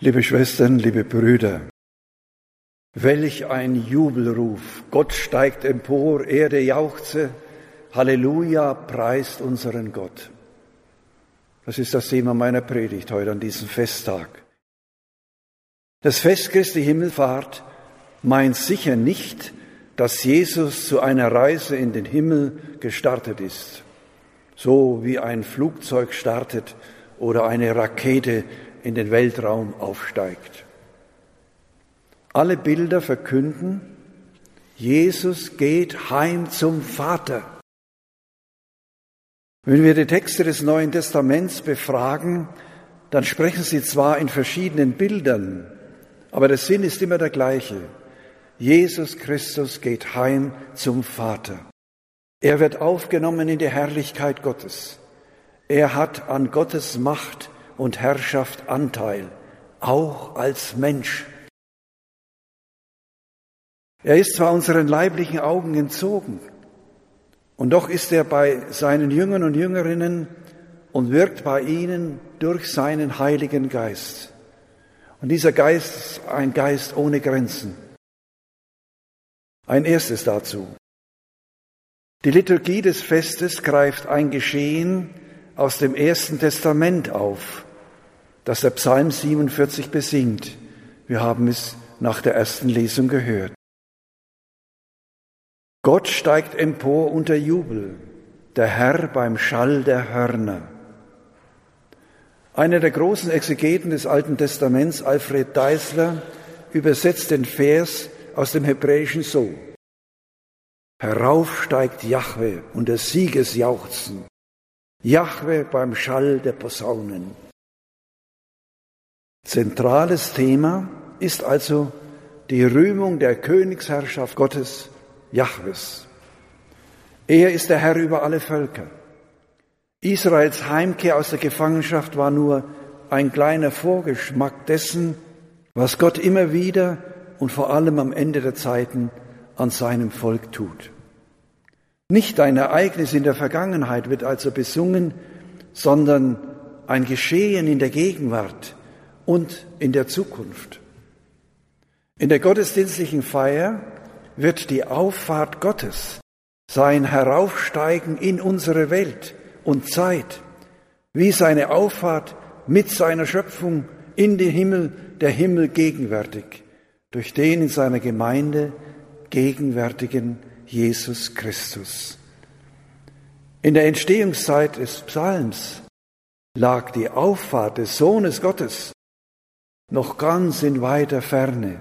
Liebe Schwestern, liebe Brüder, welch ein Jubelruf. Gott steigt empor, Erde jauchze, Halleluja, preist unseren Gott. Das ist das Thema meiner Predigt heute an diesem Festtag. Das Fest Christi Himmelfahrt meint sicher nicht, dass Jesus zu einer Reise in den Himmel gestartet ist, so wie ein Flugzeug startet oder eine Rakete in den Weltraum aufsteigt. Alle Bilder verkünden, Jesus geht heim zum Vater. Wenn wir die Texte des Neuen Testaments befragen, dann sprechen sie zwar in verschiedenen Bildern, aber der Sinn ist immer der gleiche. Jesus Christus geht heim zum Vater. Er wird aufgenommen in die Herrlichkeit Gottes. Er hat an Gottes Macht und Herrschaft Anteil, auch als Mensch. Er ist zwar unseren leiblichen Augen entzogen, und doch ist er bei seinen Jüngern und Jüngerinnen und wirkt bei ihnen durch seinen Heiligen Geist. Und dieser Geist ist ein Geist ohne Grenzen. Ein erstes dazu. Die Liturgie des Festes greift ein Geschehen aus dem Ersten Testament auf, das der Psalm 47 besingt. Wir haben es nach der ersten Lesung gehört. Gott steigt empor unter Jubel, der Herr beim Schall der Hörner. Einer der großen Exegeten des Alten Testaments, Alfred Deisler, übersetzt den Vers aus dem Hebräischen so. Herauf steigt Jahwe unter Siegesjauchzen, Jahwe beim Schall der Posaunen. Zentrales Thema ist also die Rühmung der Königsherrschaft Gottes Jahwes. Er ist der Herr über alle Völker. Israels Heimkehr aus der Gefangenschaft war nur ein kleiner Vorgeschmack dessen, was Gott immer wieder und vor allem am Ende der Zeiten an seinem Volk tut. Nicht ein Ereignis in der Vergangenheit wird also besungen, sondern ein Geschehen in der Gegenwart und in der Zukunft. In der gottesdienstlichen Feier wird die Auffahrt Gottes, sein Heraufsteigen in unsere Welt und Zeit, wie seine Auffahrt mit seiner Schöpfung in den Himmel, der Himmel gegenwärtig, durch den in seiner Gemeinde gegenwärtigen Jesus Christus. In der Entstehungszeit des Psalms lag die Auffahrt des Sohnes Gottes noch ganz in weiter Ferne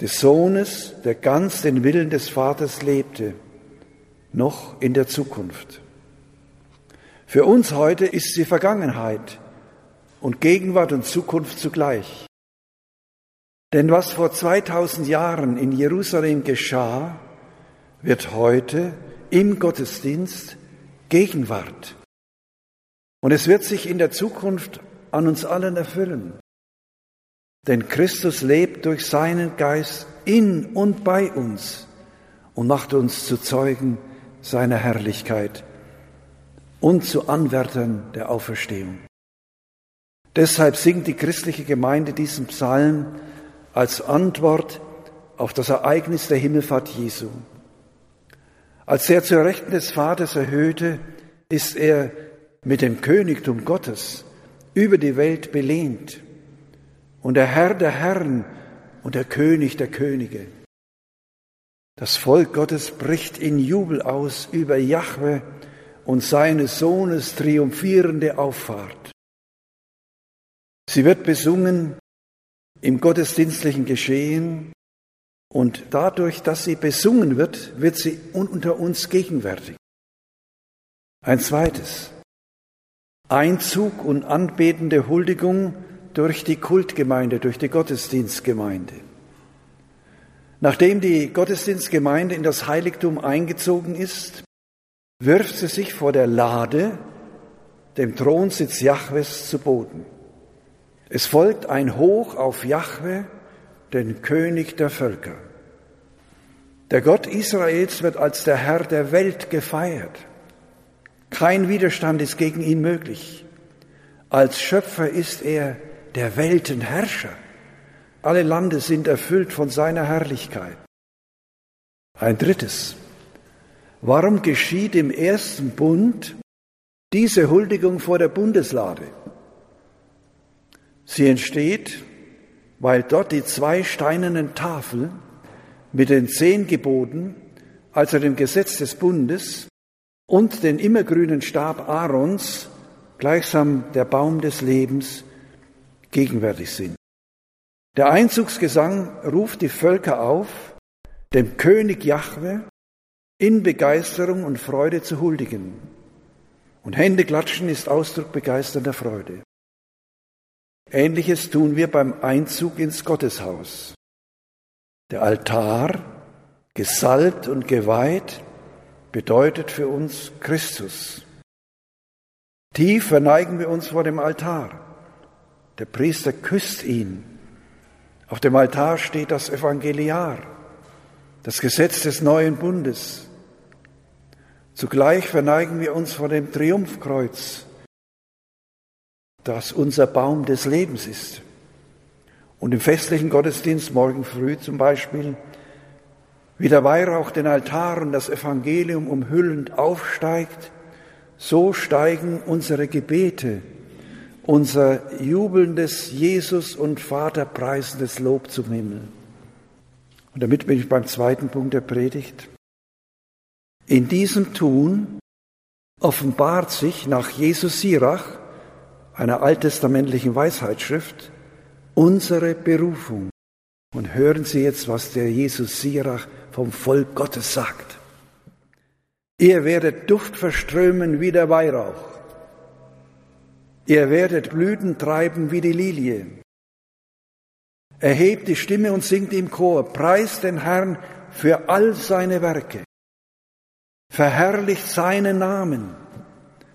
des Sohnes, der ganz den Willen des Vaters lebte, noch in der Zukunft. Für uns heute ist sie Vergangenheit und Gegenwart und Zukunft zugleich. Denn was vor 2000 Jahren in Jerusalem geschah, wird heute im Gottesdienst Gegenwart. Und es wird sich in der Zukunft an uns allen erfüllen. Denn Christus lebt durch seinen Geist in und bei uns und macht uns zu Zeugen seiner Herrlichkeit und zu Anwärtern der Auferstehung. Deshalb singt die christliche Gemeinde diesen Psalm als Antwort auf das Ereignis der Himmelfahrt Jesu. Als er zur Rechten des Vaters erhöhte, ist er mit dem Königtum Gottes über die Welt belehnt und der Herr der Herren und der König der Könige. Das Volk Gottes bricht in Jubel aus über Jahwe und seines Sohnes triumphierende Auffahrt. Sie wird besungen im gottesdienstlichen Geschehen und dadurch, dass sie besungen wird, wird sie unter uns gegenwärtig. Ein zweites. Einzug und anbetende Huldigung durch die Kultgemeinde, durch die Gottesdienstgemeinde. Nachdem die Gottesdienstgemeinde in das Heiligtum eingezogen ist, wirft sie sich vor der Lade, dem Thronsitz Jahwes, zu Boden. Es folgt ein Hoch auf Jahwe, den König der Völker. Der Gott Israels wird als der Herr der Welt gefeiert. Kein Widerstand ist gegen ihn möglich. Als Schöpfer ist er der Weltenherrscher, Alle Lande sind erfüllt von seiner Herrlichkeit. Ein drittes. Warum geschieht im ersten Bund diese Huldigung vor der Bundeslade? Sie entsteht, weil dort die zwei steinernen Tafeln mit den zehn Geboten, also dem Gesetz des Bundes und den immergrünen Stab Aarons, gleichsam der Baum des Lebens, gegenwärtig sind. Der Einzugsgesang ruft die Völker auf, dem König Jahwe in Begeisterung und Freude zu huldigen. Und Hände klatschen ist Ausdruck begeisternder Freude. Ähnliches tun wir beim Einzug ins Gotteshaus. Der Altar, gesalbt und geweiht, bedeutet für uns Christus. Tief verneigen wir uns vor dem Altar. Der Priester küsst ihn. Auf dem Altar steht das Evangeliar, das Gesetz des neuen Bundes. Zugleich verneigen wir uns vor dem Triumphkreuz, das unser Baum des Lebens ist. Und im festlichen Gottesdienst morgen früh zum Beispiel, wie der Weihrauch den Altar und das Evangelium umhüllend aufsteigt, so steigen unsere Gebete, unser jubelndes Jesus und Vater preisendes Lob zum Himmel. Und damit bin ich beim zweiten Punkt der Predigt. In diesem Tun offenbart sich nach Jesus Sirach, einer alttestamentlichen Weisheitsschrift, unsere Berufung. Und hören Sie jetzt, was der Jesus Sirach vom Volk Gottes sagt. Ihr werdet Duft verströmen wie der Weihrauch. Ihr werdet Blüten treiben wie die Lilie. Erhebt die Stimme und singt im Chor, preist den Herrn für all seine Werke. Verherrlicht seinen Namen,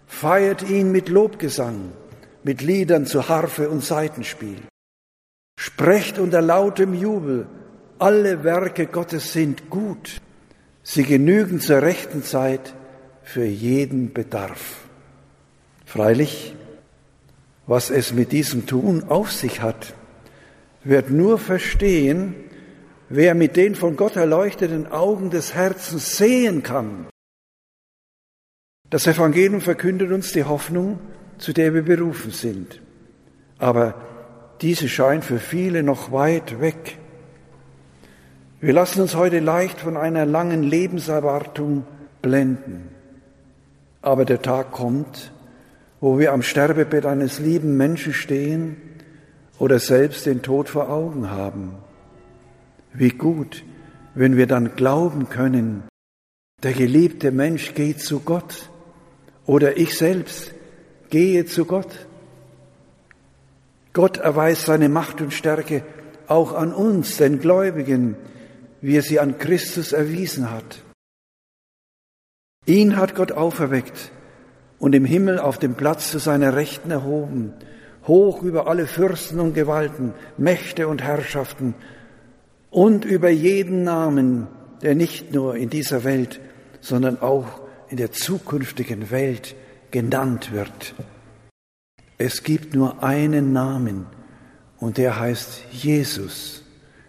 feiert ihn mit Lobgesang, mit Liedern zu Harfe und Saitenspiel. Sprecht unter lautem Jubel, alle Werke Gottes sind gut. Sie genügen zur rechten Zeit für jeden Bedarf. Freilich, was es mit diesem Tun auf sich hat, wird nur verstehen, wer mit den von Gott erleuchteten Augen des Herzens sehen kann. Das Evangelium verkündet uns die Hoffnung, zu der wir berufen sind. Aber diese scheint für viele noch weit weg. Wir lassen uns heute leicht von einer langen Lebenserwartung blenden. Aber der Tag kommt, wo wir am Sterbebett eines lieben Menschen stehen oder selbst den Tod vor Augen haben. Wie gut, wenn wir dann glauben können, der geliebte Mensch geht zu Gott oder ich selbst gehe zu Gott. Gott erweist seine Macht und Stärke auch an uns, den Gläubigen, wie er sie an Christus erwiesen hat. Ihn hat Gott auferweckt und im Himmel auf dem Platz zu seiner Rechten erhoben, hoch über alle Fürsten und Gewalten, Mächte und Herrschaften und über jeden Namen, der nicht nur in dieser Welt, sondern auch in der zukünftigen Welt genannt wird. Es gibt nur einen Namen und der heißt Jesus.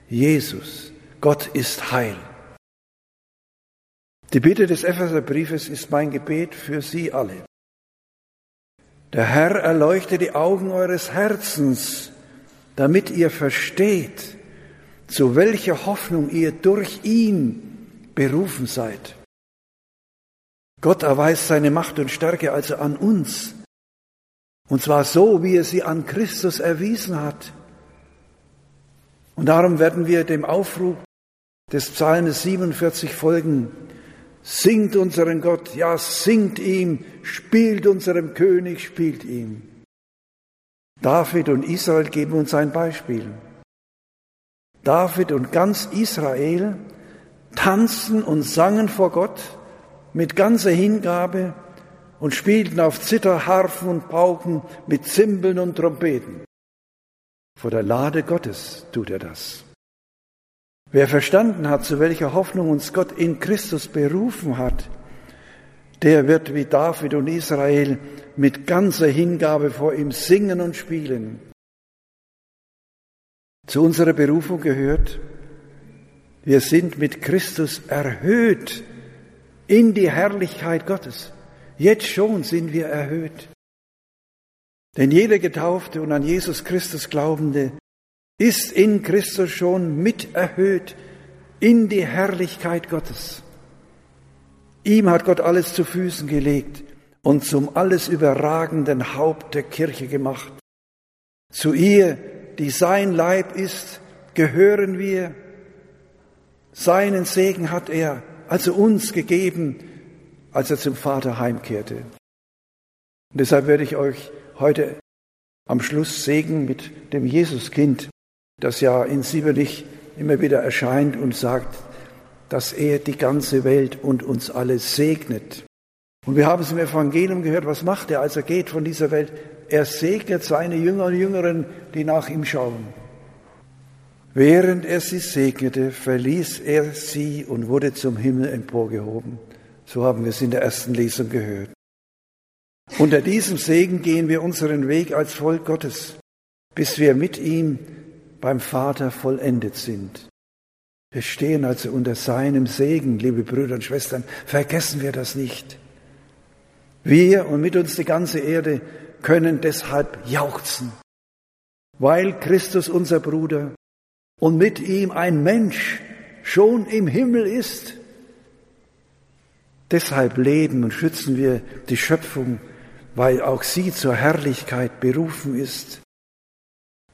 Jesus. Gott ist Heil. Die Bitte des Epheserbriefes ist mein Gebet für Sie alle. Der Herr erleuchte die Augen eures Herzens, damit ihr versteht, zu welcher Hoffnung ihr durch ihn berufen seid. Gott erweist seine Macht und Stärke also an uns, und zwar so, wie er sie an Christus erwiesen hat. Und darum werden wir dem Aufruf des Psalmes 47 folgen. Singt unseren Gott, ja, singt ihm, spielt unserem König, spielt ihm. David und Israel geben uns ein Beispiel. David und ganz Israel tanzten und sangen vor Gott mit ganzer Hingabe und spielten auf Zither, Harfen und Pauken mit Zimbeln und Trompeten. Vor der Lade Gottes tut er das. Wer verstanden hat, zu welcher Hoffnung uns Gott in Christus berufen hat, der wird wie David und Israel mit ganzer Hingabe vor ihm singen und spielen. zu unserer Berufung gehört? Wir sind mit Christus erhöht in die Herrlichkeit Gottes. Jetzt schon sind wir erhöht. Denn jeder Getaufte und an Jesus Christus Glaubende ist in Christus schon mit erhöht in die Herrlichkeit Gottes. Ihm hat Gott alles zu Füßen gelegt und zum alles überragenden Haupt der Kirche gemacht. Zu ihr, die sein Leib ist, gehören wir. Seinen Segen hat er also uns gegeben, als er zum Vater heimkehrte. Und deshalb werde ich euch heute am Schluss segnen mit dem Jesuskind, das ja in Siebenich immer wieder erscheint und sagt, dass er die ganze Welt und uns alle segnet. Und wir haben es im Evangelium gehört, was macht er, als er geht von dieser Welt? Er segnet seine Jünger und Jüngeren, die nach ihm schauen. Während er sie segnete, verließ er sie und wurde zum Himmel emporgehoben. So haben wir es in der ersten Lesung gehört. Unter diesem Segen gehen wir unseren Weg als Volk Gottes, bis wir mit ihm beim Vater vollendet sind. Wir stehen also unter seinem Segen, liebe Brüder und Schwestern. Vergessen wir das nicht. Wir und mit uns die ganze Erde können deshalb jauchzen, weil Christus unser Bruder und mit ihm ein Mensch schon im Himmel ist. Deshalb leben und schützen wir die Schöpfung, weil auch sie zur Herrlichkeit berufen ist.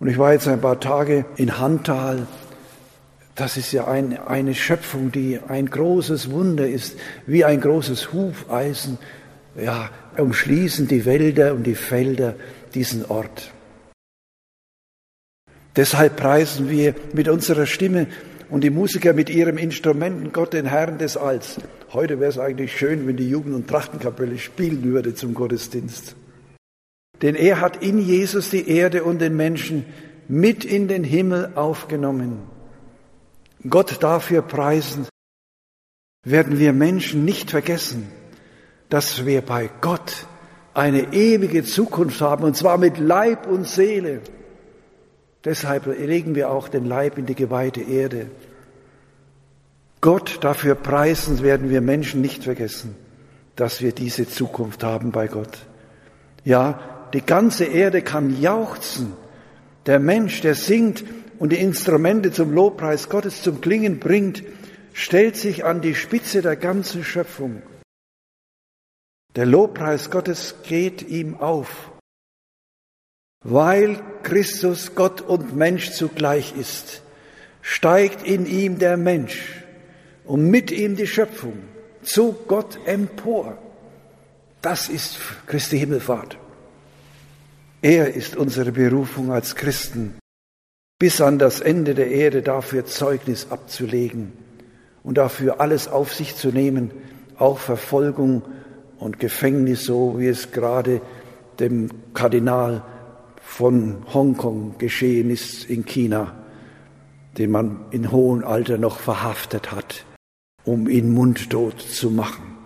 Und ich war jetzt ein paar Tage in Hantal. Das ist ja ein, eine Schöpfung, die ein großes Wunder ist, wie ein großes Hufeisen. Ja, umschließen die Wälder und die Felder diesen Ort. Deshalb preisen wir mit unserer Stimme und die Musiker mit ihrem Instrumenten Gott, den Herrn des Alls. Heute wäre es eigentlich schön, wenn die Jugend- und Trachtenkapelle spielen würde zum Gottesdienst. Denn er hat in Jesus die Erde und den Menschen mit in den Himmel aufgenommen. Gott dafür preisen, werden wir Menschen nicht vergessen, dass wir bei Gott eine ewige Zukunft haben, und zwar mit Leib und Seele. Deshalb legen wir auch den Leib in die geweihte Erde. Gott dafür preisen werden wir Menschen nicht vergessen, dass wir diese Zukunft haben bei Gott. Ja, die ganze Erde kann jauchzen. Der Mensch, der singt und die Instrumente zum Lobpreis Gottes zum Klingen bringt, stellt sich an die Spitze der ganzen Schöpfung. Der Lobpreis Gottes geht ihm auf, weil Christus Gott und Mensch zugleich ist, steigt in ihm der Mensch und mit ihm die Schöpfung zu Gott empor. Das ist Christi Himmelfahrt. Er ist unsere Berufung als Christen, bis an das Ende der Erde dafür Zeugnis abzulegen und dafür alles auf sich zu nehmen, auch Verfolgung und Gefängnis, so wie es gerade dem Kardinal von Hongkong geschehen ist in China, den man in hohem Alter noch verhaftet hat, um ihn mundtot zu machen.